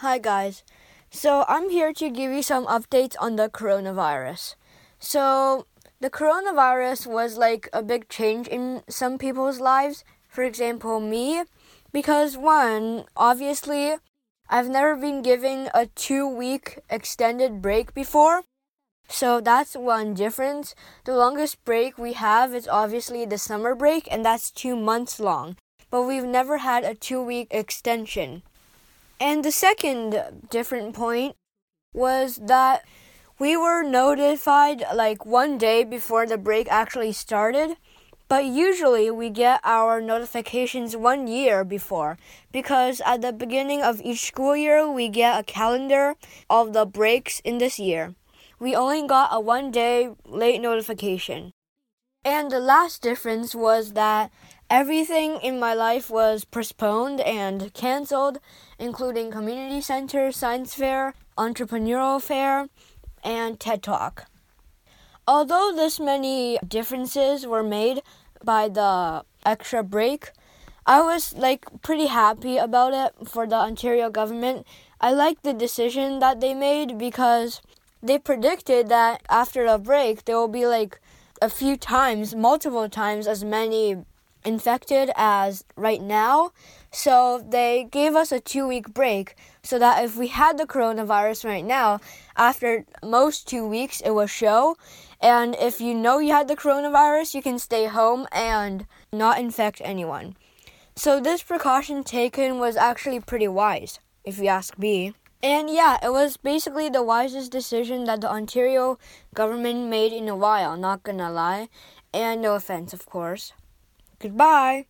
Hi, guys. So, I'm here to give you some updates on the coronavirus. So, the coronavirus was like a big change in some people's lives. For example, me, because one, obviously, I've never been given a two week extended break before. So that's one difference. The longest break we have is obviously the summer break, and that's two months long. But we've never had a two week extension. And the second different point was that we were notified like one day before the break actually started. But usually we get our notifications one year before because at the beginning of each school year we get a calendar of the breaks in this year we only got a one day late notification. And the last difference was that everything in my life was postponed and canceled, including community center, science fair, entrepreneurial fair, and TED Talk. Although this many differences were made by the extra break, I was like pretty happy about it for the Ontario government. I like the decision that they made because they predicted that after the break there will be like a few times, multiple times as many infected as right now. So they gave us a two week break so that if we had the coronavirus right now, after most two weeks, it will show. And if you know you had the coronavirus, you can stay home and not infect anyone. So this precaution taken was actually pretty wise, if you ask me. And yeah, it was basically the wisest decision that the Ontario government made in a while, not gonna lie. And no offense, of course. Goodbye.